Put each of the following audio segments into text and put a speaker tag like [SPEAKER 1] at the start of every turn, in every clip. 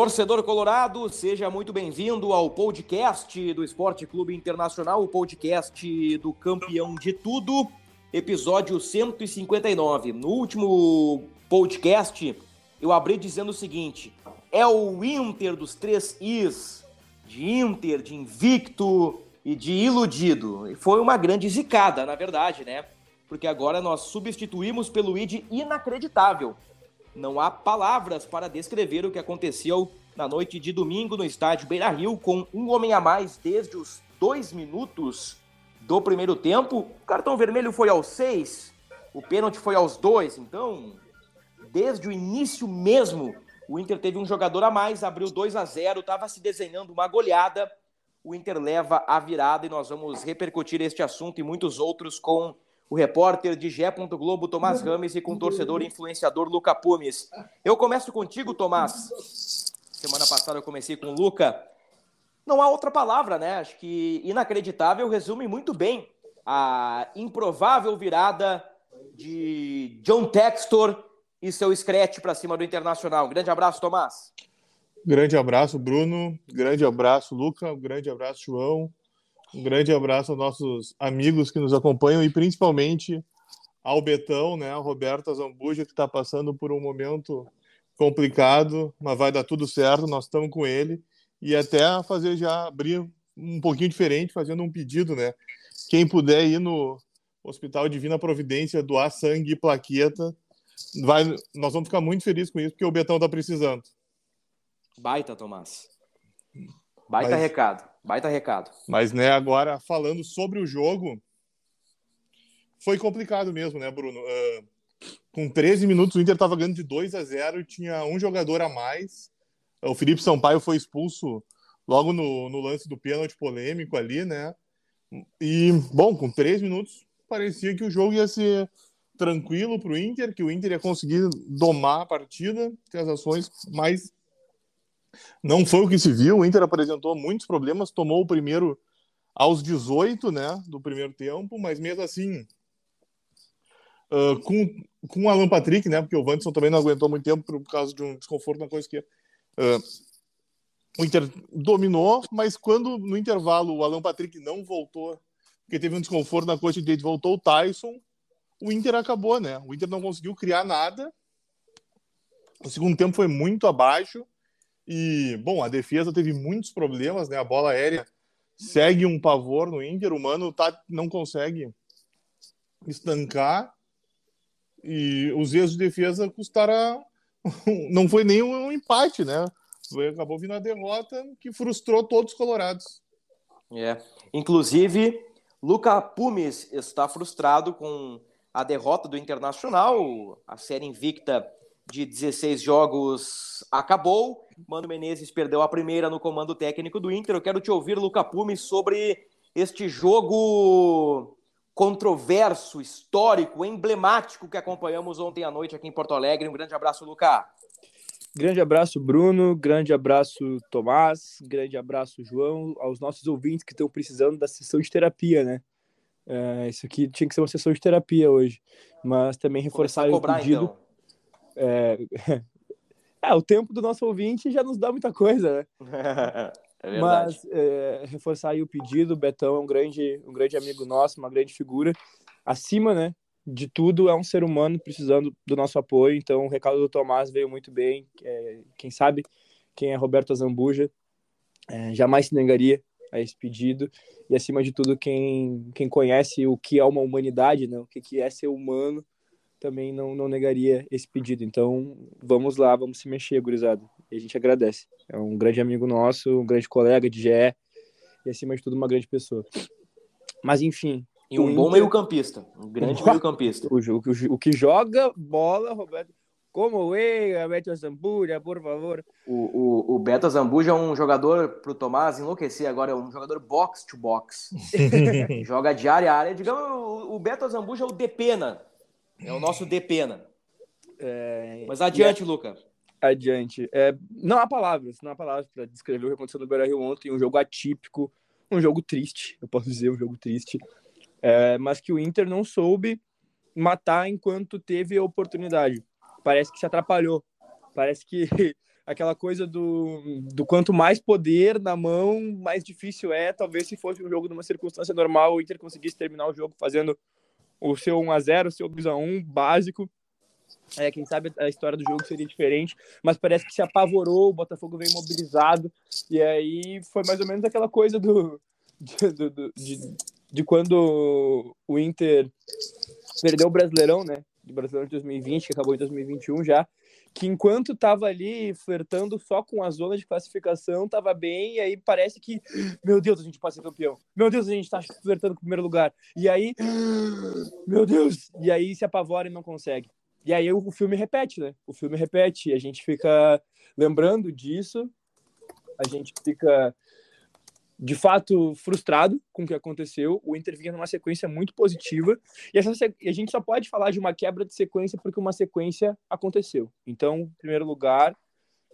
[SPEAKER 1] Torcedor Colorado, seja muito bem-vindo ao podcast do Esporte Clube Internacional, o podcast do campeão de tudo, episódio 159. No último podcast, eu abri dizendo o seguinte: é o Inter dos três Is, de Inter, de invicto e de iludido. E foi uma grande zicada, na verdade, né? Porque agora nós substituímos pelo ID inacreditável. Não há palavras para descrever o que aconteceu na noite de domingo no estádio Beira Rio, com um homem a mais desde os dois minutos do primeiro tempo. O cartão vermelho foi aos seis, o pênalti foi aos dois. Então, desde o início mesmo, o Inter teve um jogador a mais, abriu 2 a 0 estava se desenhando uma goleada. O Inter leva a virada e nós vamos repercutir este assunto e muitos outros com o repórter de Gé. Globo, Tomás Rames, e com o torcedor e influenciador Luca Pumes. Eu começo contigo, Tomás. Semana passada eu comecei com o Luca. Não há outra palavra, né? Acho que inacreditável resume muito bem a improvável virada de John Textor e seu scratch para cima do Internacional. grande abraço, Tomás.
[SPEAKER 2] Grande abraço, Bruno. Grande abraço, Luca. grande abraço, João. Um grande abraço aos nossos amigos que nos acompanham e principalmente ao Betão, né, ao Roberto Zambuja, que está passando por um momento complicado, mas vai dar tudo certo, nós estamos com ele. E até fazer já abrir um pouquinho diferente, fazendo um pedido, né? Quem puder ir no Hospital Divina Providência doar sangue e plaqueta, vai, nós vamos ficar muito felizes com isso, porque o Betão está precisando.
[SPEAKER 1] Baita, Tomás. Baita mas, recado. Baita recado.
[SPEAKER 2] Mas, né, agora, falando sobre o jogo, foi complicado mesmo, né, Bruno? Uh, com 13 minutos, o Inter estava ganhando de 2 a 0 e tinha um jogador a mais. O Felipe Sampaio foi expulso logo no, no lance do pênalti polêmico ali, né? E, bom, com 3 minutos, parecia que o jogo ia ser tranquilo para o Inter, que o Inter ia conseguir domar a partida, ter as ações, mas não foi o que se viu. O Inter apresentou muitos problemas, tomou o primeiro aos 18 né, do primeiro tempo, mas mesmo assim, uh, com, com o Alan Patrick, né, porque o Wanderson também não aguentou muito tempo por causa de um desconforto na coisa que uh, o Inter dominou, mas quando no intervalo o Alan Patrick não voltou, porque teve um desconforto na coxa direita, voltou o Tyson, o Inter acabou, né? O Inter não conseguiu criar nada. O segundo tempo foi muito abaixo. E, bom, a defesa teve muitos problemas, né? A bola aérea segue um pavor no Inter. O Mano tá, não consegue estancar. E os erros de defesa custaram. Não foi nem um empate, né? Acabou vindo a derrota que frustrou todos os colorados.
[SPEAKER 1] É. Inclusive, Luca Pumes está frustrado com a derrota do Internacional, a série invicta de 16 jogos acabou. Mano Menezes perdeu a primeira no comando técnico do Inter. Eu quero te ouvir, Luca Pume, sobre este jogo controverso, histórico, emblemático que acompanhamos ontem à noite aqui em Porto Alegre. Um grande abraço, Luca.
[SPEAKER 3] Grande abraço, Bruno. Grande abraço, Tomás. Grande abraço, João. Aos nossos ouvintes que estão precisando da sessão de terapia, né? É, isso aqui tinha que ser uma sessão de terapia hoje, mas também reforçar o pedido. Então. É... é, o tempo do nosso ouvinte já nos dá muita coisa, né? é mas é, reforçar aí o pedido, o Betão é um grande, um grande amigo nosso, uma grande figura. Acima, né, de tudo, é um ser humano precisando do nosso apoio. Então, o recado do Tomás veio muito bem. É, quem sabe quem é Roberto Zambuja é, jamais se negaria a esse pedido e acima de tudo quem, quem conhece o que é uma humanidade, né, o que, que é ser humano, também não, não negaria esse pedido. Então, vamos lá, vamos se mexer, gurizada. E a gente agradece. É um grande amigo nosso, um grande colega de GE e acima de tudo uma grande pessoa. Mas enfim,
[SPEAKER 1] e um bom meio-campista, um grande meio-campista.
[SPEAKER 3] O, o, o, que joga bola, Roberto. Como é, Beto Zambuja, por favor.
[SPEAKER 1] O, o, o Beto Zambuja é um jogador, pro Tomás enlouquecer agora, é um jogador box to box. Joga de área a área. Digamos, o, o Beto Zambuja é o Depena. É o nosso Depena.
[SPEAKER 3] É,
[SPEAKER 1] Mas adiante, Luca.
[SPEAKER 3] Adiante. É, não há palavras, não há palavras para descrever o que aconteceu no Beira Rio ontem. Um jogo atípico, um jogo triste, eu posso dizer, um jogo triste. É, mas que o Inter não soube matar enquanto teve a oportunidade. Parece que se atrapalhou. Parece que aquela coisa do, do quanto mais poder na mão, mais difícil é. Talvez se fosse um jogo numa circunstância normal, o Inter conseguisse terminar o jogo fazendo o seu 1 a 0 o seu 2 a 1 básico. É, quem sabe a história do jogo seria diferente, mas parece que se apavorou, o Botafogo veio mobilizado, e aí foi mais ou menos aquela coisa do, do, do de, de quando o Inter perdeu o Brasileirão, né? Do Brasileirão de 2020, que acabou em 2021 já, que enquanto estava ali flertando só com a zona de classificação, estava bem, e aí parece que, meu Deus, a gente pode ser campeão. Meu Deus, a gente está flertando com o primeiro lugar. E aí, meu Deus, e aí se apavora e não consegue. E aí o filme repete, né? O filme repete, a gente fica lembrando disso, a gente fica de fato frustrado com o que aconteceu. O Inter vinha numa sequência muito positiva e essa a gente só pode falar de uma quebra de sequência porque uma sequência aconteceu. Então, em primeiro lugar,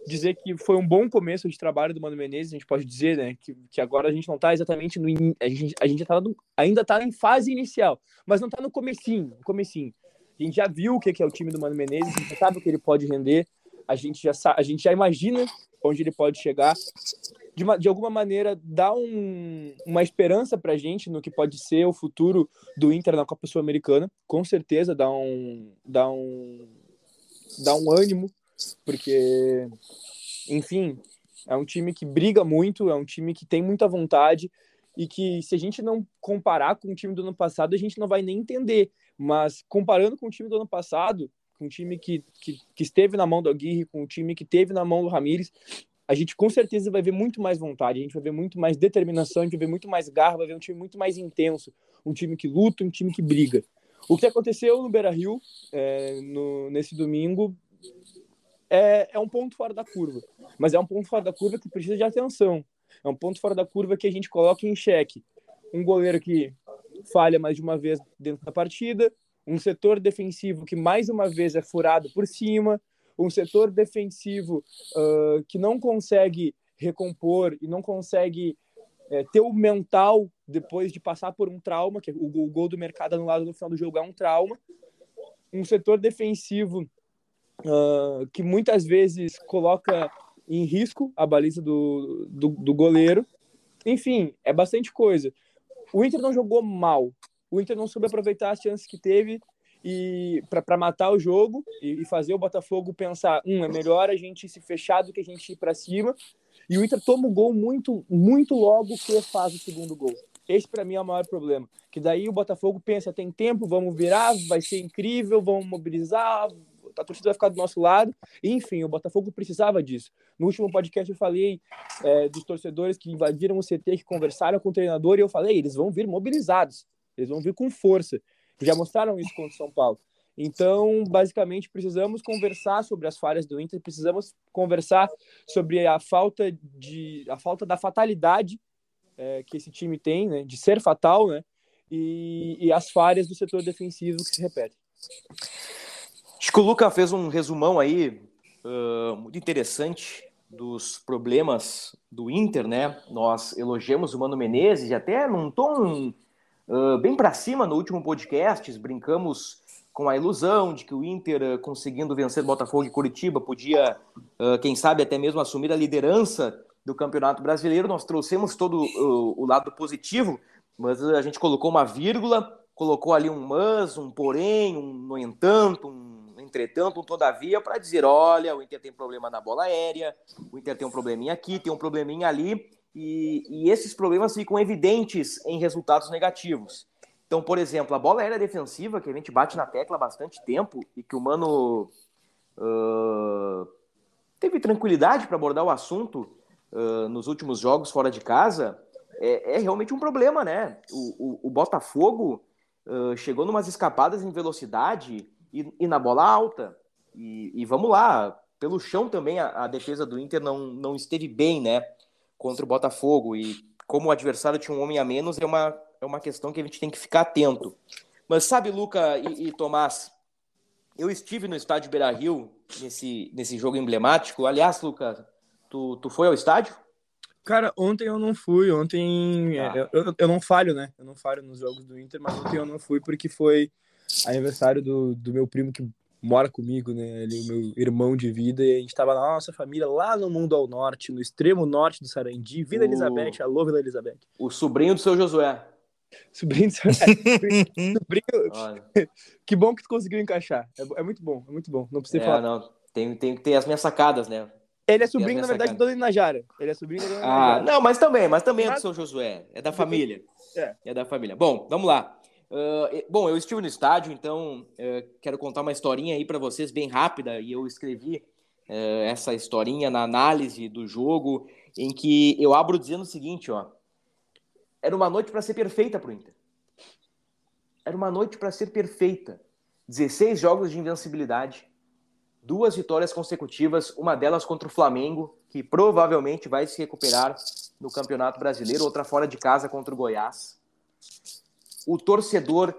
[SPEAKER 3] dizer que foi um bom começo de trabalho do Mano Menezes, a gente pode dizer, né, que, que agora a gente não está exatamente no a gente, a gente tá no, ainda está em fase inicial, mas não está no comecinho, no comecinho. A gente já viu o que é o time do Mano Menezes, a gente sabe o que ele pode render, a gente já, a gente já imagina onde ele pode chegar. De, uma, de alguma maneira, dá um, uma esperança para a gente no que pode ser o futuro do Inter na Copa Sul-Americana. Com certeza dá um, dá, um, dá um ânimo, porque, enfim, é um time que briga muito, é um time que tem muita vontade e que se a gente não comparar com o time do ano passado, a gente não vai nem entender. Mas comparando com o time do ano passado, com o time que, que, que esteve na mão do Aguirre, com o time que teve na mão do Ramires, a gente com certeza vai ver muito mais vontade, a gente vai ver muito mais determinação, a gente vai ver muito mais garra, vai ver um time muito mais intenso, um time que luta, um time que briga. O que aconteceu no Beira Rio é, no, nesse domingo é, é um ponto fora da curva, mas é um ponto fora da curva que precisa de atenção. É um ponto fora da curva que a gente coloca em xeque. Um goleiro que falha mais de uma vez dentro da partida, um setor defensivo que mais uma vez é furado por cima, um setor defensivo uh, que não consegue recompor e não consegue é, ter o mental depois de passar por um trauma, que é o, o gol do mercado anulado no final do jogo é um trauma, um setor defensivo uh, que muitas vezes coloca em risco a baliza do, do, do goleiro. Enfim, é bastante coisa. O Inter não jogou mal, o Inter não soube aproveitar as chances que teve e para matar o jogo e, e, fazer o Botafogo pensar, um, é melhor a gente se fechar do que a gente ir para cima. E o Inter toma o gol muito, muito logo que faz o segundo gol. Esse para mim é o maior problema. Que daí o Botafogo pensa, tem tempo, vamos virar, vai ser incrível, vamos mobilizar, a torcida vai ficar do nosso lado. Enfim, o Botafogo precisava disso. No último podcast eu falei é, dos torcedores que invadiram o CT, que conversaram com o treinador, e eu falei, eles vão vir mobilizados, eles vão vir com força. Já mostraram isso contra o São Paulo. Então, basicamente, precisamos conversar sobre as falhas do Inter, precisamos conversar sobre a falta de a falta da fatalidade é, que esse time tem, né, de ser fatal, né, e, e as falhas do setor defensivo que se repetem.
[SPEAKER 1] Acho que o Luca fez um resumão aí uh, muito interessante dos problemas do Inter, né? Nós elogiamos o Mano Menezes e até num tom uh, bem para cima no último podcast, brincamos com a ilusão de que o Inter, uh, conseguindo vencer Botafogo e Curitiba, podia, quem sabe, até mesmo assumir a liderança do Campeonato Brasileiro. Nós trouxemos todo o lado positivo, mas a gente colocou uma vírgula, colocou ali um mas, um porém, um no entanto, um entretanto, um todavia, para dizer: olha, o Inter tem problema na bola aérea, o Inter tem um probleminha aqui, tem um probleminha ali, e, e esses problemas ficam evidentes em resultados negativos. Então, por exemplo, a bola aérea defensiva, que a gente bate na tecla há bastante tempo e que o Mano uh, teve tranquilidade para abordar o assunto uh, nos últimos jogos fora de casa, é, é realmente um problema, né? O, o, o Botafogo uh, chegou numas escapadas em velocidade e, e na bola alta. e, e, vamos lá, pelo chão também a, a, defesa do Inter não, não esteve bem, né? Contra o Botafogo. E como o adversário tinha um homem a menos, é uma, é uma questão que a gente tem que ficar atento. Mas sabe, Luca e, e Tomás, eu estive no estádio Beira Rio nesse, nesse jogo emblemático. Aliás, Luca, tu, tu foi ao estádio?
[SPEAKER 3] Cara, ontem eu não fui. Ontem ah. eu, eu, não falho, né? Eu não falho nos jogos do Inter, mas ontem eu não fui porque foi aniversário do, do meu primo que mora comigo, né? Ele, meu irmão de vida, e a gente tava na nossa família lá no mundo ao norte, no extremo norte do Sarandi, Vila o... Elizabeth, alô Vila Elizabeth.
[SPEAKER 1] O sobrinho do seu Josué.
[SPEAKER 3] Sobrinho do seu sobrinho. que bom que tu conseguiu encaixar. É, é, muito bom, é muito bom. Não precisa é, falar. Não,
[SPEAKER 1] tem, tem que ter as minhas sacadas, né?
[SPEAKER 3] Ele é sobrinho, na verdade, do Inajara. Ele é sobrinho do
[SPEAKER 1] Inajara. Ah, não, mas também, mas também é do seu Josué. É da família. É. É da família. Bom, vamos lá. Uh, bom, eu estive no estádio, então uh, quero contar uma historinha aí para vocês bem rápida e eu escrevi uh, essa historinha na análise do jogo em que eu abro dizendo o seguinte, ó, era uma noite para ser perfeita para o Inter. Era uma noite para ser perfeita. 16 jogos de invencibilidade, duas vitórias consecutivas, uma delas contra o Flamengo, que provavelmente vai se recuperar no Campeonato Brasileiro, outra fora de casa contra o Goiás o torcedor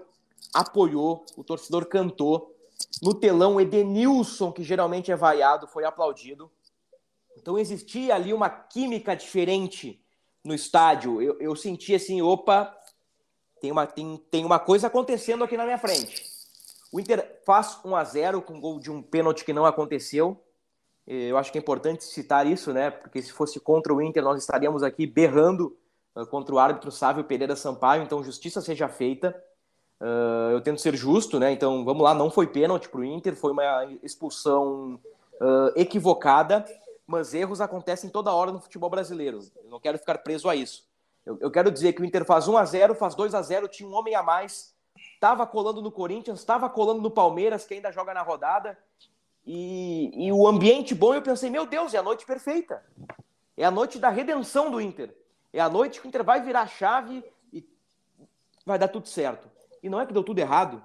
[SPEAKER 1] apoiou, o torcedor cantou. No telão, Edenilson, que geralmente é vaiado, foi aplaudido. Então existia ali uma química diferente no estádio. Eu, eu senti assim, opa, tem uma, tem, tem uma coisa acontecendo aqui na minha frente. O Inter faz 1 a 0 com gol de um pênalti que não aconteceu. Eu acho que é importante citar isso, né? Porque se fosse contra o Inter, nós estaríamos aqui berrando contra o árbitro Sávio Pereira Sampaio, então justiça seja feita. Uh, eu tento ser justo, né? Então vamos lá, não foi pênalti para o Inter, foi uma expulsão uh, equivocada, mas erros acontecem toda hora no futebol brasileiro. Eu não quero ficar preso a isso. Eu, eu quero dizer que o Inter faz 1 a 0 faz 2 a 0 tinha um homem a mais, estava colando no Corinthians, estava colando no Palmeiras, que ainda joga na rodada, e, e o ambiente bom, eu pensei, meu Deus, é a noite perfeita. É a noite da redenção do Inter. É a noite que o Inter vai virar a chave e vai dar tudo certo. E não é que deu tudo errado.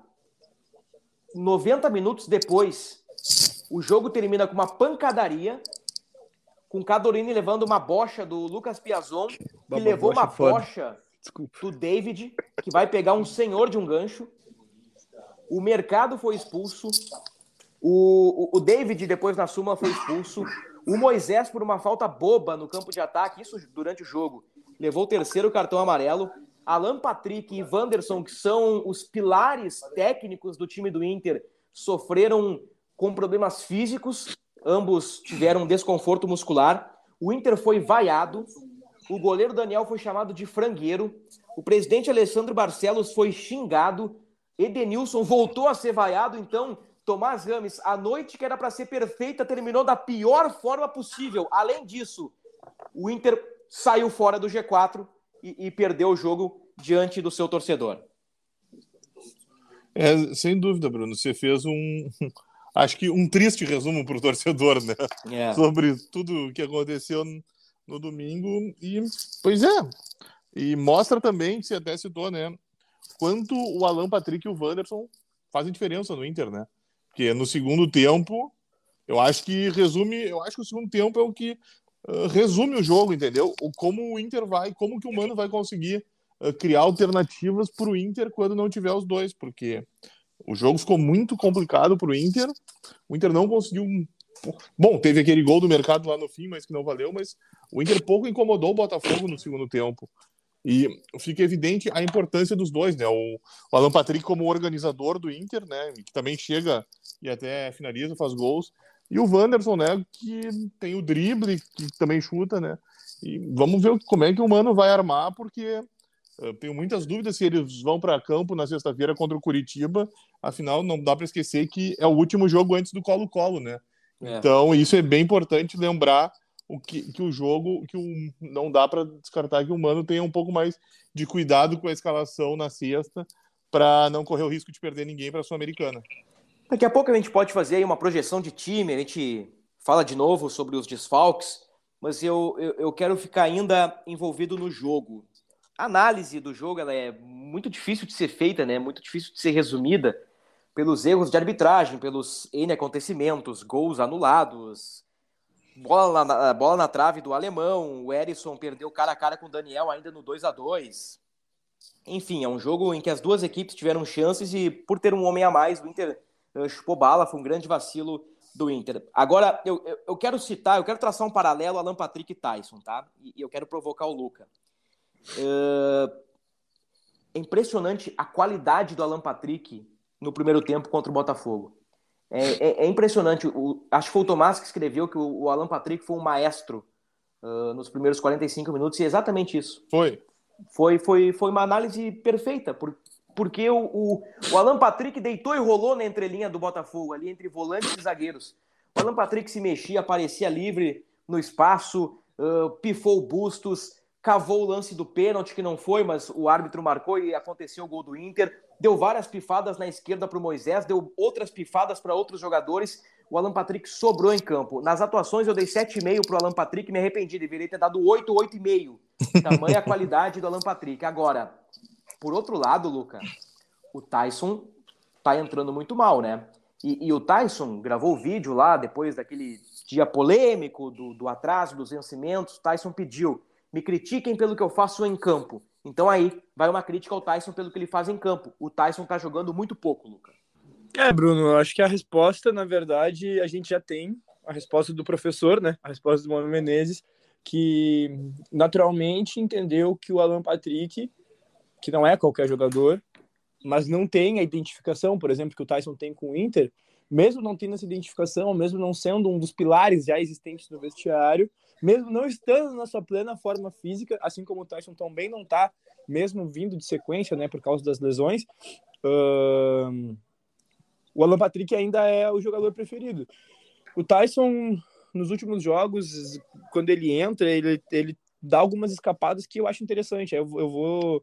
[SPEAKER 1] 90 minutos depois, o jogo termina com uma pancadaria, com o Cadorini levando uma bocha do Lucas Piazon, que levou uma bocha do David, que vai pegar um senhor de um gancho. O mercado foi expulso. O, o, o David, depois na suma, foi expulso. O Moisés, por uma falta boba no campo de ataque, isso durante o jogo, levou o terceiro cartão amarelo. Alan Patrick e Wanderson, que são os pilares técnicos do time do Inter, sofreram com problemas físicos, ambos tiveram desconforto muscular. O Inter foi vaiado, o goleiro Daniel foi chamado de frangueiro, o presidente Alessandro Barcelos foi xingado, Edenilson voltou a ser vaiado, então Tomás Rames, a noite que era para ser perfeita terminou da pior forma possível. Além disso, o Inter saiu fora do G4 e, e perdeu o jogo diante do seu torcedor.
[SPEAKER 2] É, sem dúvida, Bruno. Você fez um, acho que um triste resumo para o torcedor, né? É. Sobre tudo o que aconteceu no domingo. E, pois é, e mostra também, você até citou, né? Quanto o Alan Patrick e o Wanderson fazem diferença no Inter, né? Porque no segundo tempo, eu acho que resume, eu acho que o segundo tempo é o que ah, resume o jogo, entendeu? O, como o Inter vai, como que o Mano vai conseguir uh, criar alternativas para o Inter quando não tiver os dois, porque o jogo ficou muito complicado para o Inter. O Inter não conseguiu. Bom, teve aquele gol do mercado lá no fim, mas que não valeu. Mas o Inter pouco incomodou o Botafogo no segundo tempo. E fica evidente a importância dos dois, né? O, o Alan Patrick como organizador do Inter, né? Que também chega e até finaliza, faz gols. E o Wanderson, né, que tem o drible, que também chuta, né? E vamos ver como é que o Mano vai armar, porque eu tenho muitas dúvidas se eles vão para campo na sexta-feira contra o Curitiba. Afinal, não dá para esquecer que é o último jogo antes do Colo-Colo, né? É. Então, isso é bem importante lembrar o que, que o jogo, que o, não dá para descartar que o Mano tenha um pouco mais de cuidado com a escalação na sexta para não correr o risco de perder ninguém para a Sul-Americana.
[SPEAKER 1] Daqui a pouco a gente pode fazer aí uma projeção de time, a gente fala de novo sobre os desfalques, mas eu, eu, eu quero ficar ainda envolvido no jogo. A análise do jogo é muito difícil de ser feita, né? muito difícil de ser resumida, pelos erros de arbitragem, pelos N acontecimentos, gols anulados, bola na, bola na trave do alemão, o Erisson perdeu cara a cara com o Daniel ainda no 2 a 2 Enfim, é um jogo em que as duas equipes tiveram chances e, por ter um homem a mais, o Inter chupou bala, foi um grande vacilo do Inter. Agora, eu, eu, eu, quero citar, eu quero traçar um paralelo Alan Patrick e Tyson, tá? E, e eu quero provocar o Luca. Uh, é impressionante a qualidade do Alan Patrick no primeiro tempo contra o Botafogo. É, é, é impressionante. O, acho que foi o Tomás que escreveu que o, o Alan Patrick foi um maestro uh, nos primeiros 45 minutos, e é exatamente isso.
[SPEAKER 2] Foi.
[SPEAKER 1] Foi, foi, foi uma análise perfeita, por, porque o, o, o Alan Patrick deitou e rolou na entrelinha do Botafogo, ali entre volantes e zagueiros. O Alan Patrick se mexia, aparecia livre no espaço, uh, pifou bustos, cavou o lance do pênalti, que não foi, mas o árbitro marcou e aconteceu o gol do Inter. Deu várias pifadas na esquerda para o Moisés, deu outras pifadas para outros jogadores. O Alan Patrick sobrou em campo. Nas atuações eu dei 7,5 para o Alan Patrick, me arrependi, deveria ter dado 8, 8,5. Tamanha a qualidade do Alan Patrick. Agora, por outro lado, Luca, o Tyson tá entrando muito mal, né? E, e o Tyson gravou o vídeo lá depois daquele dia polêmico do, do atraso dos vencimentos. Tyson pediu me critiquem pelo que eu faço em campo. Então aí vai uma crítica ao Tyson pelo que ele faz em campo. O Tyson tá jogando muito pouco, Luca.
[SPEAKER 3] É, Bruno, eu acho que a resposta, na verdade, a gente já tem a resposta do professor, né? A resposta do Mano Menezes, que naturalmente entendeu que o Alan Patrick, que não é qualquer jogador, mas não tem a identificação, por exemplo, que o Tyson tem com o Inter, mesmo não tendo essa identificação, mesmo não sendo um dos pilares já existentes no vestiário, mesmo não estando na sua plena forma física, assim como o Tyson também não está, mesmo vindo de sequência, né, por causa das lesões, uh, o Alan Patrick ainda é o jogador preferido. O Tyson, nos últimos jogos, quando ele entra, ele, ele dá algumas escapadas que eu acho interessante. Eu, eu vou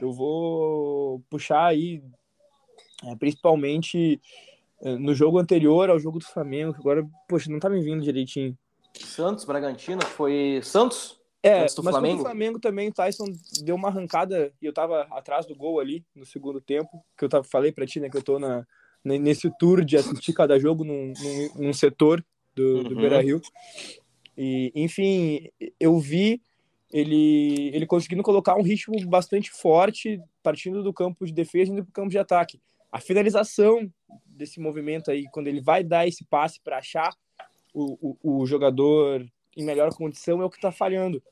[SPEAKER 3] eu vou puxar aí, é, principalmente é, no jogo anterior ao jogo do Flamengo, que agora, poxa, não tá me vindo direitinho.
[SPEAKER 1] Santos, Bragantino, foi Santos?
[SPEAKER 3] É, mas Flamengo? o Flamengo também, o Tyson deu uma arrancada e eu tava atrás do gol ali no segundo tempo, que eu tava, falei pra ti, né, que eu tô na, nesse tour de assistir cada jogo num, num, num setor do, do uhum. Beira-Rio. E, enfim, eu vi ele, ele conseguindo colocar um ritmo bastante forte, partindo do campo de defesa e indo para o campo de ataque. A finalização desse movimento aí, quando ele vai dar esse passe para achar o, o, o, jogador em melhor condição, é o que está falhando.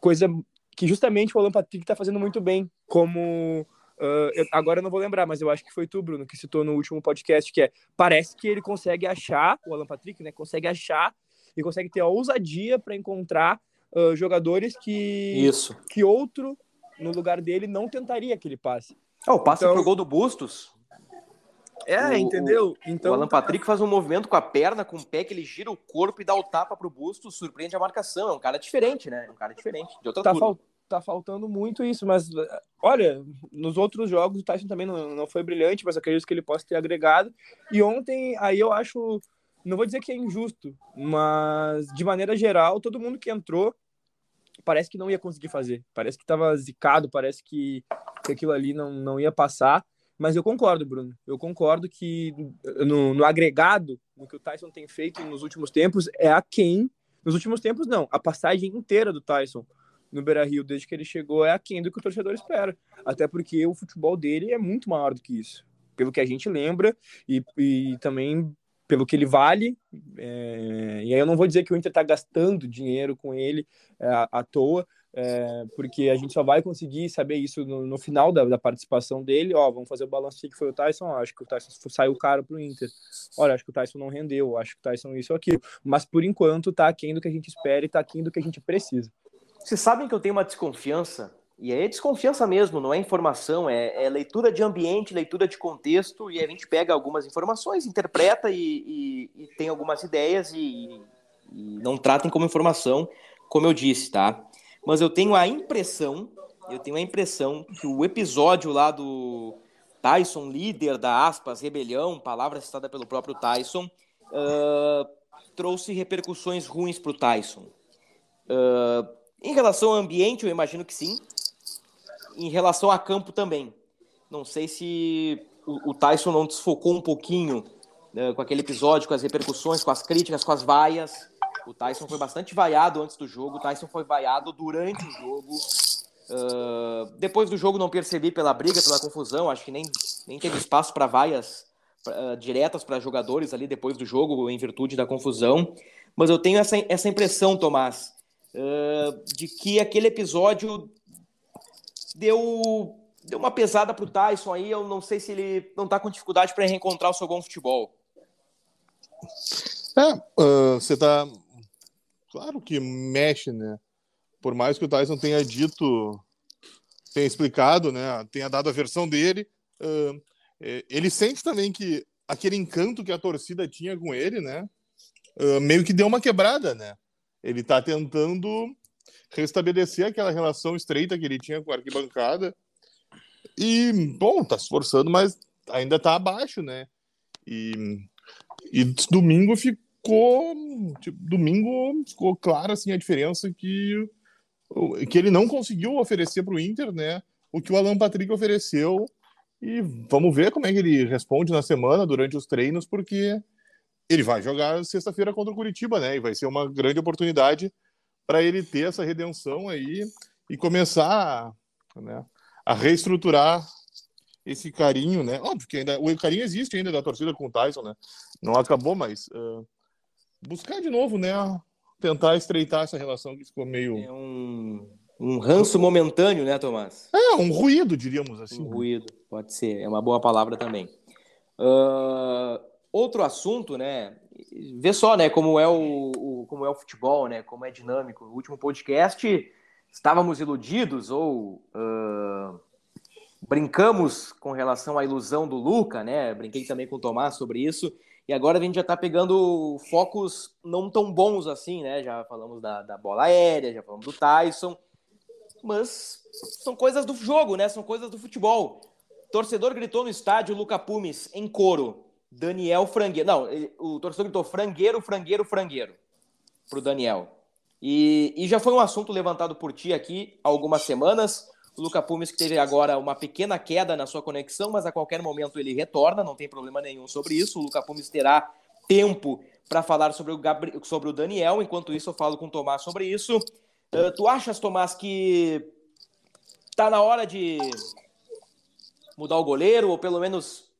[SPEAKER 3] Coisa que justamente o Alan Patrick está fazendo muito bem, como. Uh, eu, agora eu não vou lembrar, mas eu acho que foi tu, Bruno, que citou no último podcast, que é parece que ele consegue achar, o Alan Patrick, né, consegue achar e consegue ter a ousadia para encontrar uh, jogadores que
[SPEAKER 1] Isso.
[SPEAKER 3] que outro no lugar dele não tentaria aquele passe.
[SPEAKER 1] É, o passe então... pro gol do Bustos.
[SPEAKER 3] É, o, entendeu?
[SPEAKER 1] Então, o Alan. Patrick faz um movimento com a perna, com o pé, que ele gira o corpo e dá o tapa pro Bustos, surpreende a marcação. É um cara diferente, né? É um cara diferente, de outra
[SPEAKER 3] tá, fal tá faltando muito isso, mas olha, nos outros jogos o Tyson também não, não foi brilhante, mas acredito que ele possa ter agregado. E ontem, aí eu acho, não vou dizer que é injusto, mas de maneira geral, todo mundo que entrou parece que não ia conseguir fazer. Parece que estava zicado, parece que, que aquilo ali não, não ia passar. Mas eu concordo, Bruno. Eu concordo que no, no, agregado, no que o Tyson tem feito nos últimos tempos, é a quem. Nos últimos tempos, não. A passagem inteira do Tyson no Beira Rio, desde que ele chegou, é a quem do que o torcedor espera. Até porque o futebol dele é muito maior do que isso. Pelo que a gente lembra, e, e também pelo que ele vale. É, e aí eu não vou dizer que o Inter está gastando dinheiro com ele é, à toa, é, porque a gente só vai conseguir saber isso no, no final da, da, participação dele. Ó, vamos fazer o balanço que foi o Tyson. Ó, acho que o Tyson saiu caro para o Inter. Olha, acho que o Tyson não rendeu. Acho que o Tyson isso ou aquilo. Mas por enquanto tá aquém do que a gente espera e tá aquém do que a gente precisa.
[SPEAKER 1] Vocês sabem que eu tenho uma desconfiança e é desconfiança mesmo, não é informação, é, é, leitura de ambiente, leitura de contexto, e a gente pega algumas informações, interpreta e, e, e tem algumas ideias e, e, não tratem como informação, como eu disse, tá? Mas eu tenho a impressão, eu tenho a impressão que o episódio lá do Tyson, líder da aspas, rebelião, palavra citada pelo próprio Tyson, uh, trouxe repercussões ruins para o Tyson. Uh, em relação ao ambiente, eu imagino que sim, em relação a campo também. Não sei se o, Tyson não desfocou um pouquinho uh, com aquele episódio, com as repercussões, com as críticas, com as vaias. O Tyson foi bastante vaiado antes do jogo, o Tyson foi vaiado durante o jogo. Uh, depois do jogo não percebi pela briga, pela confusão, acho que nem, nem teve espaço para vaias uh, diretas para jogadores ali depois do jogo, em virtude da confusão. Mas eu tenho essa, essa impressão, Tomás, uh, de que aquele episódio deu, deu uma pesada pro Tyson aí. Eu não sei se ele não tá com dificuldade para reencontrar o seu bom futebol.
[SPEAKER 2] É, uh, você tá. Claro que mexe, né? Por mais que o Tyson tenha dito, tenha explicado, né? Tenha dado a versão dele, uh, ele sente também que aquele encanto que a torcida tinha com ele, né? Uh, meio que deu uma quebrada, né? Ele tá tentando restabelecer aquela relação estreita que ele tinha com a arquibancada. E, bom, tá se esforçando, mas ainda tá abaixo, né? E, e domingo ficou. Tipo, domingo ficou clara assim, a diferença que, que ele não conseguiu oferecer para o Inter, né? O que o Alan Patrick ofereceu. E vamos ver como é que ele responde na semana, durante os treinos, porque ele vai jogar sexta-feira contra o Curitiba, né? E vai ser uma grande oportunidade para ele ter essa redenção aí e começar né, a reestruturar esse carinho, né? Óbvio que ainda o carinho existe ainda da torcida com o Tyson, né? Não acabou, mas uh, buscar de novo, né? Tentar estreitar essa relação que ficou meio
[SPEAKER 1] é um, um ranço momentâneo, né, Tomás?
[SPEAKER 2] É um ruído, diríamos assim.
[SPEAKER 1] Um ruído, pode ser, é uma boa palavra também. Uh, outro assunto, né? Vê só, né, como é o, o, como é o futebol, né, como é dinâmico. No último podcast estávamos iludidos ou uh, brincamos com relação à ilusão do Luca, né? Brinquei também com o Tomás sobre isso. E agora a gente já está pegando focos não tão bons assim, né? Já falamos da, da bola aérea, já falamos do Tyson, mas são coisas do jogo, né? São coisas do futebol. torcedor gritou no estádio Luca Pumes em coro. Daniel Frangueiro. Não, o torcedor gritou frangueiro, frangueiro, frangueiro pro Daniel. E, e já foi um assunto levantado por ti aqui há algumas semanas. O Luca Pumes que teve agora uma pequena queda na sua conexão, mas a qualquer momento ele retorna, não tem problema nenhum sobre isso. O Luca Pumes terá tempo para falar sobre o, Gabri... sobre o Daniel. Enquanto isso, eu falo com o Tomás sobre isso. Uh, tu achas, Tomás, que tá na hora de mudar o goleiro, ou pelo menos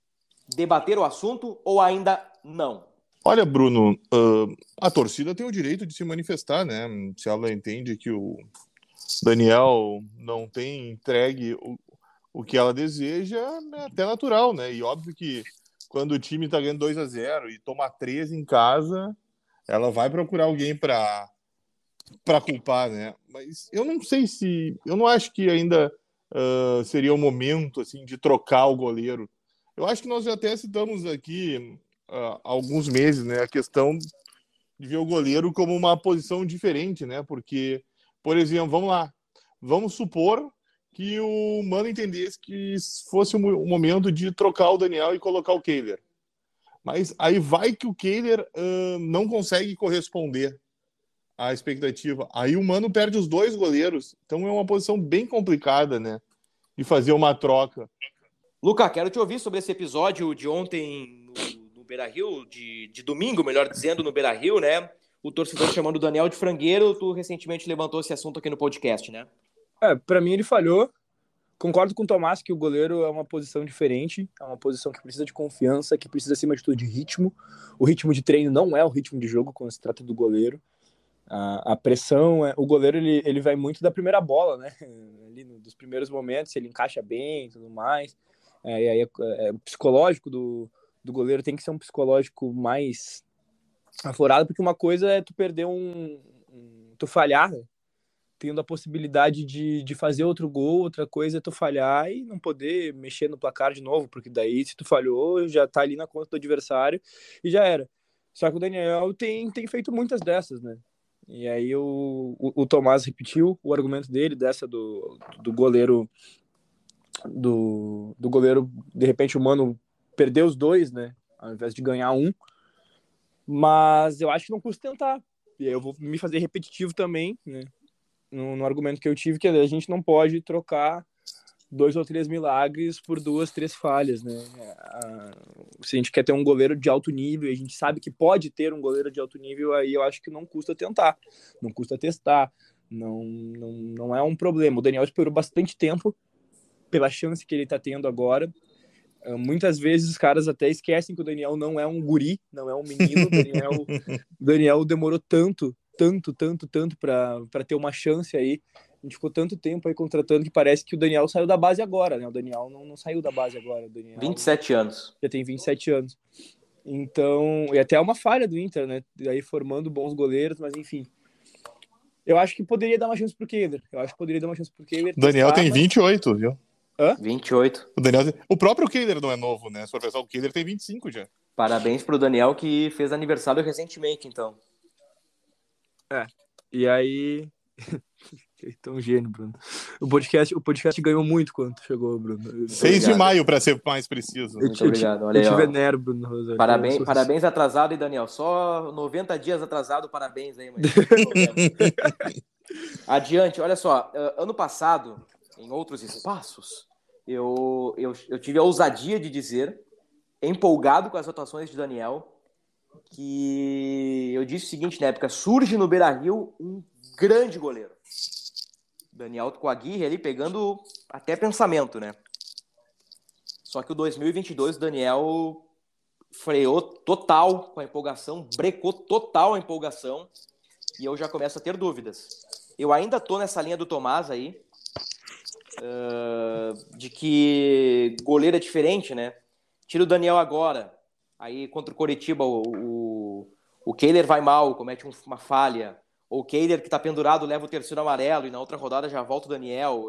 [SPEAKER 1] debater o assunto ou ainda não?
[SPEAKER 2] Olha, Bruno, uh, a torcida tem o direito de se manifestar, né? Se ela entende que o Daniel não tem entregue o, o que ela deseja, é até natural, né? E óbvio que quando o time tá ganhando 2 a 0 e toma 3 em casa, ela vai procurar alguém para para culpar, né? Mas eu não sei se, eu não acho que ainda uh, seria o momento assim de trocar o goleiro. Eu acho que nós até citamos aqui há alguns meses, né, a questão de ver o goleiro como uma posição diferente, né? Porque, por exemplo, vamos lá, vamos supor que o Mano entendesse que fosse o momento de trocar o Daniel e colocar o Kehler. Mas aí vai que o Kehler uh, não consegue corresponder à expectativa. Aí o Mano perde os dois goleiros. Então é uma posição bem complicada, né? De fazer uma troca.
[SPEAKER 1] Luca, quero te ouvir sobre esse episódio de ontem Beira Rio, de, de domingo, melhor dizendo, no Beira Rio, né? O torcedor chamando o Daniel de frangueiro. Tu recentemente levantou esse assunto aqui no podcast, né?
[SPEAKER 3] É, para mim ele falhou. Concordo com o Tomás que o goleiro é uma posição diferente, é uma posição que precisa de confiança, que precisa, acima de tudo, de ritmo. O ritmo de treino não é o ritmo de jogo quando se trata do goleiro. A, a pressão, é, o goleiro ele, ele vai muito da primeira bola, né? Ali dos primeiros momentos, ele encaixa bem e tudo mais. É, e aí é, é, o psicológico do, do goleiro tem que ser um psicológico mais aflorado, porque uma coisa é tu perder um. um tu falhar, né? tendo a possibilidade de, de fazer outro gol, outra coisa é tu falhar e não poder mexer no placar de novo, porque daí se tu falhou, já tá ali na conta do adversário e já era. Só que o Daniel tem, tem feito muitas dessas, né? E aí o, o, o Tomás repetiu o argumento dele, dessa do, do goleiro do, do goleiro, de repente o Mano perdeu os dois, né? Ao invés de ganhar um. Mas eu acho que não custa tentar. E eu vou me fazer repetitivo também, né? No, no argumento que eu tive, que a gente não pode trocar dois ou três milagres por duas, três falhas, né? Se a gente quer ter um goleiro de alto nível, a gente sabe que pode ter um goleiro de alto nível, aí eu acho que não custa tentar, não custa testar, não, não, não é um problema. O Daniel esperou bastante tempo pela chance que ele está tendo agora. Ah, muitas vezes os caras até esquecem que o Daniel não é um guri, não é um menino. O Daniel, Daniel demorou tanto, tanto, tanto, tanto para ter uma chance aí a gente ficou tanto tempo aí contratando que parece que o Daniel saiu da base agora, né? O Daniel não, não saiu da base agora. O Daniel
[SPEAKER 1] 27 anos.
[SPEAKER 3] Já tem 27 anos. Então, e até é uma falha do Inter, né? Aí formando bons goleiros, mas enfim. Eu acho que poderia dar uma chance pro Kehler. Eu acho que poderia dar uma chance pro Kehler.
[SPEAKER 2] Daniel testar, tem 28, viu?
[SPEAKER 1] Hã? 28.
[SPEAKER 2] O, Daniel... o próprio Kehler não é novo, né? Se for pensar, o Kehler tem 25 já.
[SPEAKER 1] Parabéns pro Daniel que fez aniversário recentemente, então.
[SPEAKER 3] É. E aí. Então, gênio, Bruno. O podcast, o podcast ganhou muito quando chegou, Bruno.
[SPEAKER 2] 6 de maio, para ser mais preciso.
[SPEAKER 1] Muito eu, obrigado. Olha
[SPEAKER 3] eu te venero, Bruno Rosário.
[SPEAKER 1] Parabéns, sou... parabéns atrasado, hein, Daniel? Só 90 dias atrasado, parabéns aí, mas... Adiante, olha só. Ano passado, em outros espaços, eu, eu, eu tive a ousadia de dizer, empolgado com as atuações de Daniel, que eu disse o seguinte na época: surge no Beira Rio um grande goleiro. Daniel com a Aguirre ali pegando até pensamento, né? Só que o 2022 o Daniel freou total com a empolgação, brecou total a empolgação e eu já começo a ter dúvidas. Eu ainda tô nessa linha do Tomás aí, uh, de que goleiro é diferente, né? Tira o Daniel agora, aí contra o Coritiba o, o, o Kehler vai mal, comete uma falha, o Keiler, que está pendurado, leva o terceiro amarelo, e na outra rodada já volta o Daniel.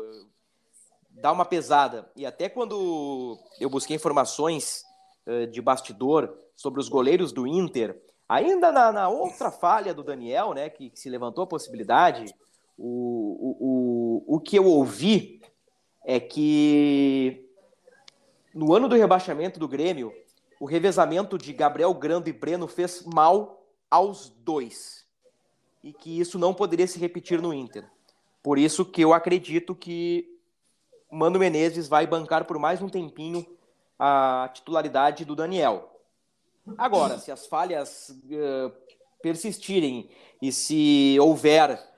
[SPEAKER 1] Dá uma pesada. E até quando eu busquei informações uh, de bastidor sobre os goleiros do Inter, ainda na, na outra falha do Daniel, né, que, que se levantou a possibilidade, o, o, o, o que eu ouvi é que no ano do rebaixamento do Grêmio, o revezamento de Gabriel Grando e Breno fez mal aos dois e que isso não poderia se repetir no Inter. Por isso que eu acredito que Mano Menezes vai bancar por mais um tempinho a titularidade do Daniel. Agora, se as falhas uh, persistirem e se houver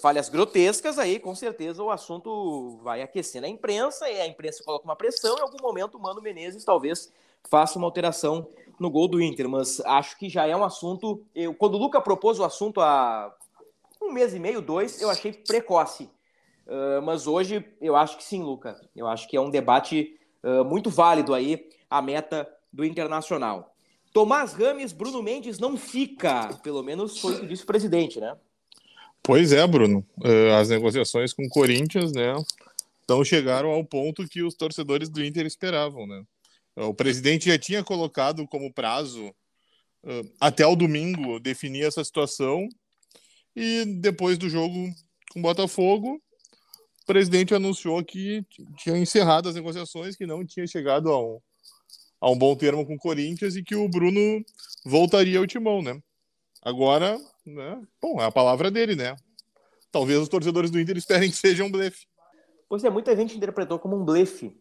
[SPEAKER 1] falhas grotescas, aí com certeza o assunto vai aquecer na imprensa e a imprensa coloca uma pressão. Em algum momento, o Mano Menezes talvez faça uma alteração no gol do Inter, mas acho que já é um assunto. Eu, quando o Luca propôs o assunto há um mês e meio, dois, eu achei precoce. Uh, mas hoje eu acho que sim, Luca. Eu acho que é um debate uh, muito válido aí, a meta do Internacional. Tomás Rames, Bruno Mendes não fica, pelo menos foi o que disse o presidente, né?
[SPEAKER 2] Pois é, Bruno. Uh, as negociações com o Corinthians, né, então chegaram ao ponto que os torcedores do Inter esperavam, né? O presidente já tinha colocado como prazo uh, até o domingo definir essa situação e depois do jogo com o Botafogo, o presidente anunciou que tinha encerrado as negociações, que não tinha chegado a um, a um bom termo com o Corinthians e que o Bruno voltaria ao timão, né? Agora, né? Bom, é a palavra dele, né? Talvez os torcedores do Inter esperem que seja um blefe.
[SPEAKER 1] Pois é, muita gente interpretou como um blefe.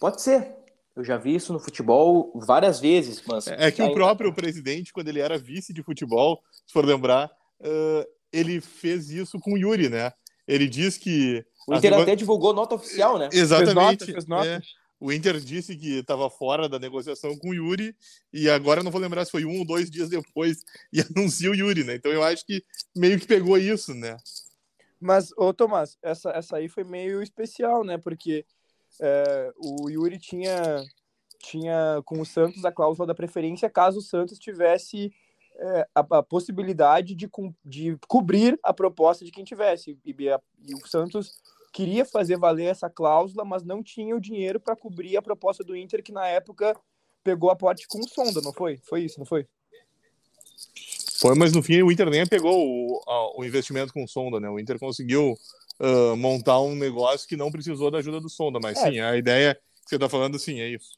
[SPEAKER 1] Pode ser. Eu já vi isso no futebol várias vezes, mas.
[SPEAKER 2] É que o próprio presidente, quando ele era vice de futebol, se for lembrar, uh, ele fez isso com o Yuri, né? Ele diz que.
[SPEAKER 1] O Inter até divulgou nota oficial, né?
[SPEAKER 2] Exatamente. Fez nota, fez nota. É. O Inter disse que estava fora da negociação com o Yuri, e agora não vou lembrar se foi um ou dois dias depois, e anuncia o Yuri, né? Então eu acho que meio que pegou isso, né?
[SPEAKER 3] Mas, ô Tomás, essa, essa aí foi meio especial, né? Porque é, o Yuri tinha, tinha com o Santos a cláusula da preferência caso o Santos tivesse é, a, a, possibilidade de, de cobrir a proposta de quem tivesse. E, e, e, o Santos queria fazer valer essa cláusula, mas não tinha o dinheiro para cobrir a proposta do Inter, que na época pegou a porte com o Sonda, não foi? Foi isso, não foi?
[SPEAKER 2] Foi, mas no fim o Inter nem pegou o, a, o investimento com o Sonda, né? O Inter conseguiu uh, montar um negócio que não precisou da ajuda do Sonda, mas é. sim, a ideia que você está falando, sim, é isso.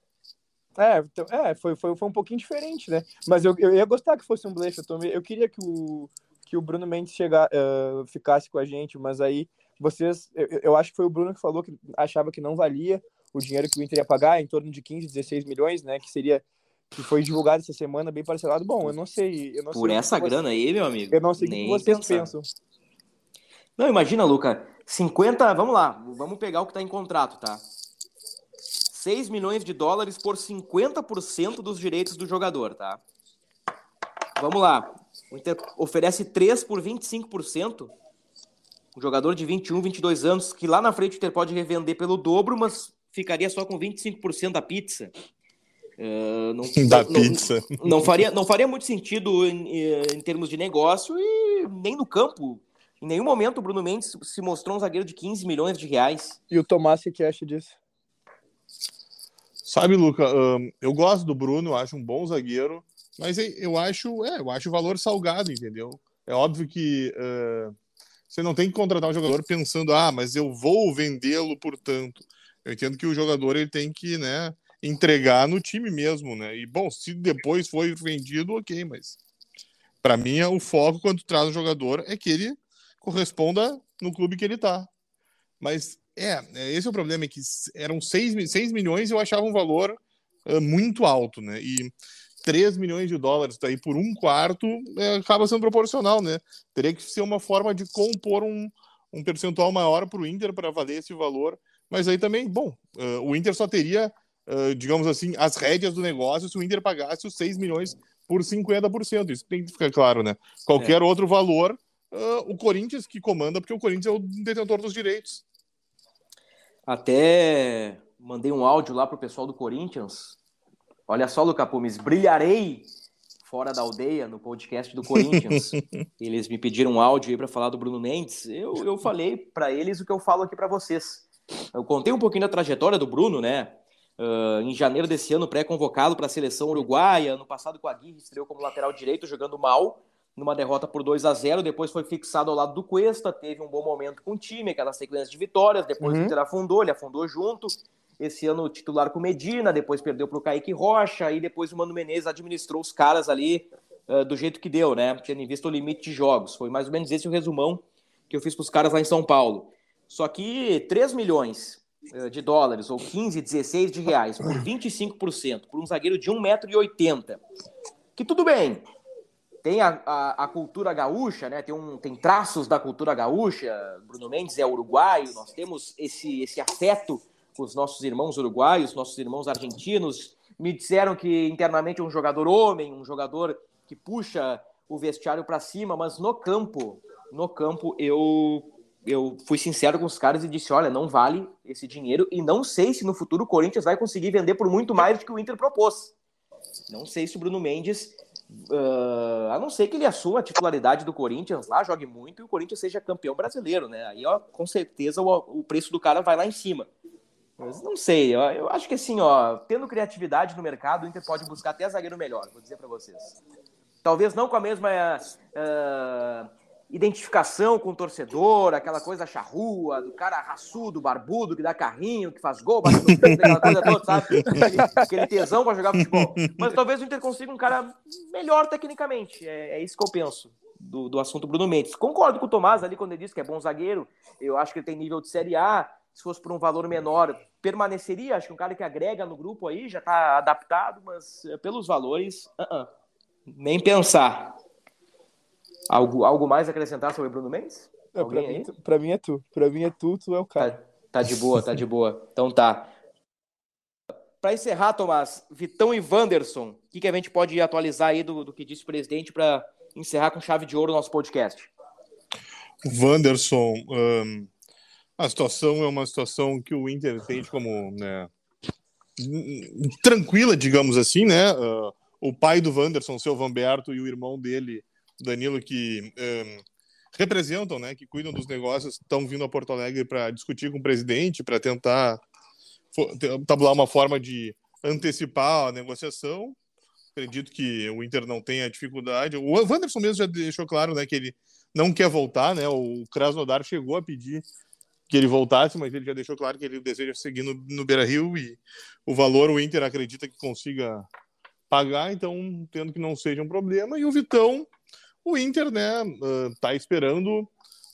[SPEAKER 3] É, então, é foi, foi, foi um pouquinho diferente, né? Mas eu, eu ia gostar que fosse um blefe. Eu, eu queria que o, que o Bruno Mendes chegar, uh, ficasse com a gente, mas aí, vocês, eu, eu, acho que foi o Bruno que falou que achava que não valia o dinheiro que o Inter ia pagar, em torno de 15, 16 milhões, né? Que seria que foi divulgado essa semana, bem parcelado. Bom, eu não sei. Eu não
[SPEAKER 1] Por
[SPEAKER 3] sei
[SPEAKER 1] essa grana aí, meu amigo.
[SPEAKER 3] Eu não sei o que vocês pensar. pensam.
[SPEAKER 1] Não, imagina, Luca. 50, vamos lá, vamos pegar o que está em contrato, tá? 6 milhões de dólares por 50% dos direitos do jogador, tá? Vamos lá. O Inter oferece 3 por 25%. Um jogador de 21, 22 anos, que lá na frente o Inter pode revender pelo dobro, mas ficaria só com 25% da pizza.
[SPEAKER 2] Uh, não, da não, pizza.
[SPEAKER 1] Não, não, faria, não faria muito sentido em, em, termos de negócio e nem no campo. Em nenhum momento o Bruno Mendes se mostrou um zagueiro de 15 milhões de reais.
[SPEAKER 3] E o Tomás, o que acha disso?
[SPEAKER 2] Sabe, Luca, eu gosto do Bruno, acho um bom zagueiro, mas eu acho, é, eu acho o valor salgado, entendeu? É óbvio que uh, você não tem que contratar um jogador pensando, ah, mas eu vou vendê-lo por tanto. Eu entendo que o jogador ele tem que, né, entregar no time mesmo, né? E bom, se depois foi vendido, ok, mas para mim o foco quando traz um jogador é que ele corresponda no clube que ele tá. Mas é, é, esse é o problema, é que eram 6, 6 milhões e eu achava um valor uh, muito alto, né? E 3 milhões de dólares daí por um quarto é, acaba sendo proporcional, né? Teria que ser uma forma de compor um, um percentual maior para o Inter para valer esse valor. Mas aí também, bom, uh, o Inter só teria, uh, digamos assim, as rédeas do negócio se o Inter pagasse os 6 milhões por 50%. Isso tem que ficar claro, né? Qualquer é. outro valor, o Corinthians que comanda, porque o Corinthians é o detentor dos direitos.
[SPEAKER 1] Até mandei um áudio lá pro pessoal do Corinthians. Olha só, Luca Pumes, brilharei fora da aldeia no podcast do Corinthians. eles me pediram um áudio aí para falar do Bruno Mendes. Eu, eu falei para eles o que eu falo aqui para vocês. Eu contei um pouquinho da trajetória do Bruno, né? Uh, em janeiro desse ano, pré-convocado para a seleção uruguaia. Ano passado, com a Aguirre, estreou como lateral direito, jogando mal numa derrota por 2 a 0 depois foi fixado ao lado do Cuesta, teve um bom momento com o time, aquela sequência de vitórias, depois uhum. o Inter afundou, ele afundou junto, esse ano titular com Medina, depois perdeu para o Kaique Rocha, e depois o Mano Menezes administrou os caras ali uh, do jeito que deu, né, tendo em vista o limite de jogos, foi mais ou menos esse o resumão que eu fiz para os caras lá em São Paulo. Só que 3 milhões uh, de dólares, ou 15, 16 de reais, por 25%, por um zagueiro de 1,80m, que tudo bem, tem a, a, a, cultura gaúcha, né? Tem, um, tem traços da cultura gaúcha. Bruno Mendes é uruguaio, nós temos esse, esse afeto com os nossos irmãos uruguaios, nossos irmãos argentinos. Me disseram que internamente é um jogador homem, um jogador que puxa o vestiário para cima, mas no campo, no campo eu eu fui sincero com os caras e disse, olha, não vale esse dinheiro e não sei se no futuro o Corinthians vai conseguir vender por muito mais do que o Inter propôs. Não sei se o Bruno Mendes Uh, a não ser que ele assuma a titularidade do Corinthians lá, jogue muito e o Corinthians seja campeão brasileiro, né? Aí, ó, com certeza o, o preço do cara vai lá em cima. Mas não sei, eu, eu acho que assim, ó, tendo criatividade no mercado, o Inter pode buscar até zagueiro melhor, vou dizer para vocês. Talvez não com a mesma uh, identificação com o torcedor, aquela coisa charrua, do cara raçudo, barbudo, que dá carrinho, que faz gol, bate no peito, aquela coisa toda, sabe? Aquele, aquele tesão para jogar futebol. Mas talvez o Inter consiga um cara melhor tecnicamente. É, é isso que eu penso do, do assunto Bruno Mendes. Concordo com o Tomás ali quando ele disse que é bom zagueiro. Eu acho que ele tem nível de Série A. Se fosse por um valor menor, permaneceria. Acho que um cara que agrega no grupo aí já está adaptado, mas eh, pelos valores, uh -uh. nem pensar. Algo, algo mais a acrescentar sobre Bruno Mendes?
[SPEAKER 3] É, pra, mim, pra, mim, é tu. Pra mim é tu, tu é o cara.
[SPEAKER 1] Tá, tá de boa, tá de boa. Então tá. Para encerrar, Tomás, Vitão e Wanderson, o que, que a gente pode atualizar aí do, do que disse o presidente para encerrar com chave de ouro o nosso podcast?
[SPEAKER 2] Wanderson, um, a situação é uma situação que o Inter entende como né, tranquila, digamos assim, né? Uh, o pai do Wanderson, seu Vanberto, e o irmão dele, Danilo, que um, representam, né, que cuidam dos negócios, estão vindo a Porto Alegre para discutir com o presidente, para tentar tabular uma forma de antecipar a negociação. Acredito que o Inter não tenha dificuldade. O Wanderson mesmo já deixou claro né, que ele não quer voltar. Né? O Krasnodar chegou a pedir que ele voltasse, mas ele já deixou claro que ele deseja seguir no, no Beira Rio e o valor o Inter acredita que consiga pagar, então tendo que não seja um problema. E o Vitão o Inter, né, uh, tá esperando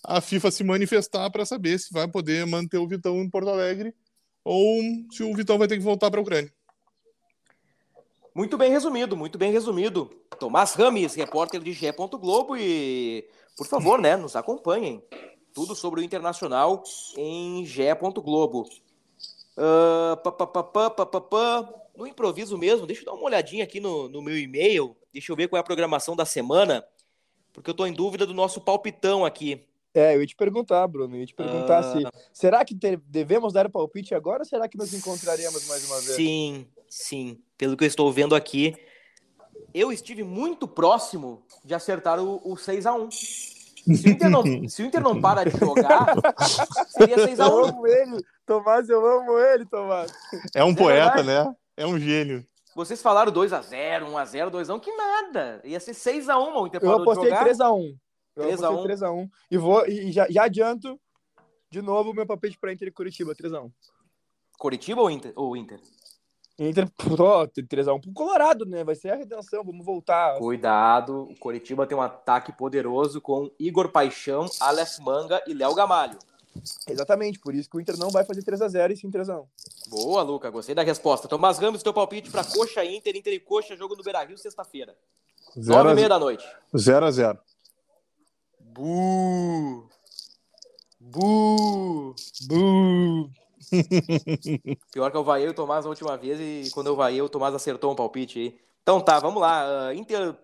[SPEAKER 2] a FIFA se manifestar para saber se vai poder manter o Vitão em Porto Alegre ou se o Vitão vai ter que voltar para a Ucrânia.
[SPEAKER 1] Muito bem resumido, muito bem resumido. Tomás Rames, repórter de GE. Globo e, por favor, né, nos acompanhem. Tudo sobre o Internacional em GE. Globo. Uh, pá, no improviso mesmo, deixa eu dar uma olhadinha aqui no, no meu e-mail. Deixa eu ver qual é a programação da semana, porque eu estou em dúvida do nosso palpitão aqui.
[SPEAKER 3] É, eu ia te perguntar, Bruno, eu ia te perguntar uh... se. Será que te, devemos dar o palpite agora ou será que nos encontraremos mais uma vez?
[SPEAKER 1] Sim, sim. Pelo que eu estou vendo aqui, eu estive muito próximo de acertar o, o 6x1. Se o, Inter não, se o Inter não para de jogar, seria 6x1.
[SPEAKER 3] Eu amo ele, Tomás, eu amo ele, Tomás.
[SPEAKER 2] É um poeta, né? É um gênio.
[SPEAKER 1] Vocês falaram 2x0, 1x0, 2x1, que nada. Ia ser 6x1, o Inter
[SPEAKER 3] Eu apostei 3x1. 3x1. 3x1. E, vou, e já, já adianto de novo o meu papel para Inter e Curitiba, 3x1.
[SPEAKER 1] Curitiba ou Inter? Ou Inter?
[SPEAKER 3] Inter, ó, 3x1 pro Colorado, né? Vai ser a redenção, vamos voltar.
[SPEAKER 1] Cuidado, o Curitiba tem um ataque poderoso com Igor Paixão, Alex Manga e Léo Gamalho.
[SPEAKER 3] Exatamente, por isso que o Inter não vai fazer 3x0 e sim 3x1.
[SPEAKER 1] Boa, Luca, gostei da resposta. Tomás Ramos, teu palpite para Coxa Inter, Inter e Coxa, jogo no Beira Rio, sexta-feira. 9 e meia da noite.
[SPEAKER 2] 0x0.
[SPEAKER 1] Bu! Bu! Bu! Pior que eu vaiei o Tomás a última vez e quando eu vaiei o Tomás acertou um palpite aí. Então tá, vamos lá. Uh, Inter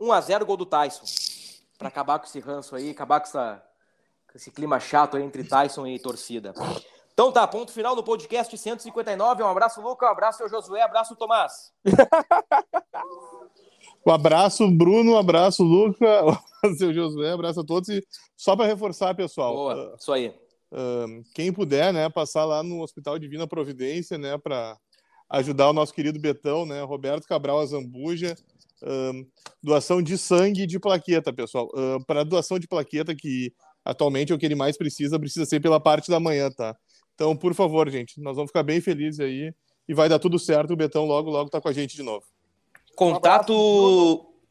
[SPEAKER 1] 1x0 gol do Tyson. Pra acabar com esse ranço aí, acabar com essa esse clima chato entre Tyson e torcida. Então tá, ponto final no podcast 159. Um abraço, Luca, um abraço, seu Josué, um abraço, Tomás.
[SPEAKER 2] um abraço, Bruno, um abraço, Luca, um seu Josué, um abraço a todos. E só para reforçar, pessoal.
[SPEAKER 1] Boa, uh, isso aí.
[SPEAKER 2] Uh, quem puder, né, passar lá no Hospital Divina Providência, né, para ajudar o nosso querido Betão, né, Roberto Cabral Azambuja. Uh, doação de sangue e de plaqueta, pessoal. para doação de plaqueta, que atualmente é o que ele mais precisa, precisa ser pela parte da manhã, tá? Então, por favor, gente, nós vamos ficar bem felizes aí e vai dar tudo certo. O Betão logo, logo tá com a gente de novo.
[SPEAKER 1] Contato,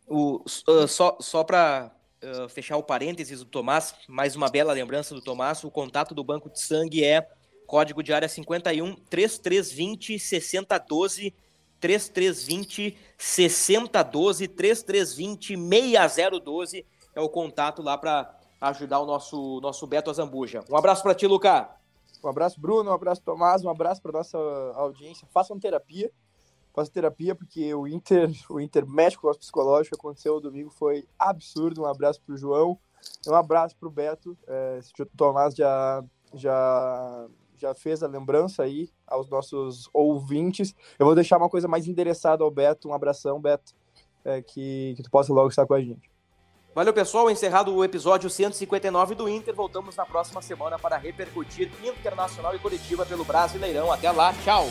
[SPEAKER 1] o, uh, só, só para uh, fechar o parênteses do Tomás, mais uma bela lembrança do Tomás, o contato do banco de sangue é código de área 51 3320 6012 3320 6012 3320 6012 é o contato lá para ajudar o nosso, nosso Beto Azambuja. Um abraço para ti, Luca.
[SPEAKER 3] Um abraço, Bruno. Um abraço, Tomás. Um abraço para nossa audiência. Façam terapia. Façam terapia, porque o Inter, o Inter mexe com o psicológico. Aconteceu domingo, foi absurdo. Um abraço para o João. Um abraço para o Beto. É, o Tomás já, já, já fez a lembrança aí aos nossos ouvintes. Eu vou deixar uma coisa mais endereçada ao Beto. Um abração, Beto. É, que, que tu possa logo estar com a gente.
[SPEAKER 1] Valeu, pessoal. Encerrado o episódio 159 do Inter. Voltamos na próxima semana para repercutir Internacional e Curitiba pelo Brasileirão. Até lá, tchau!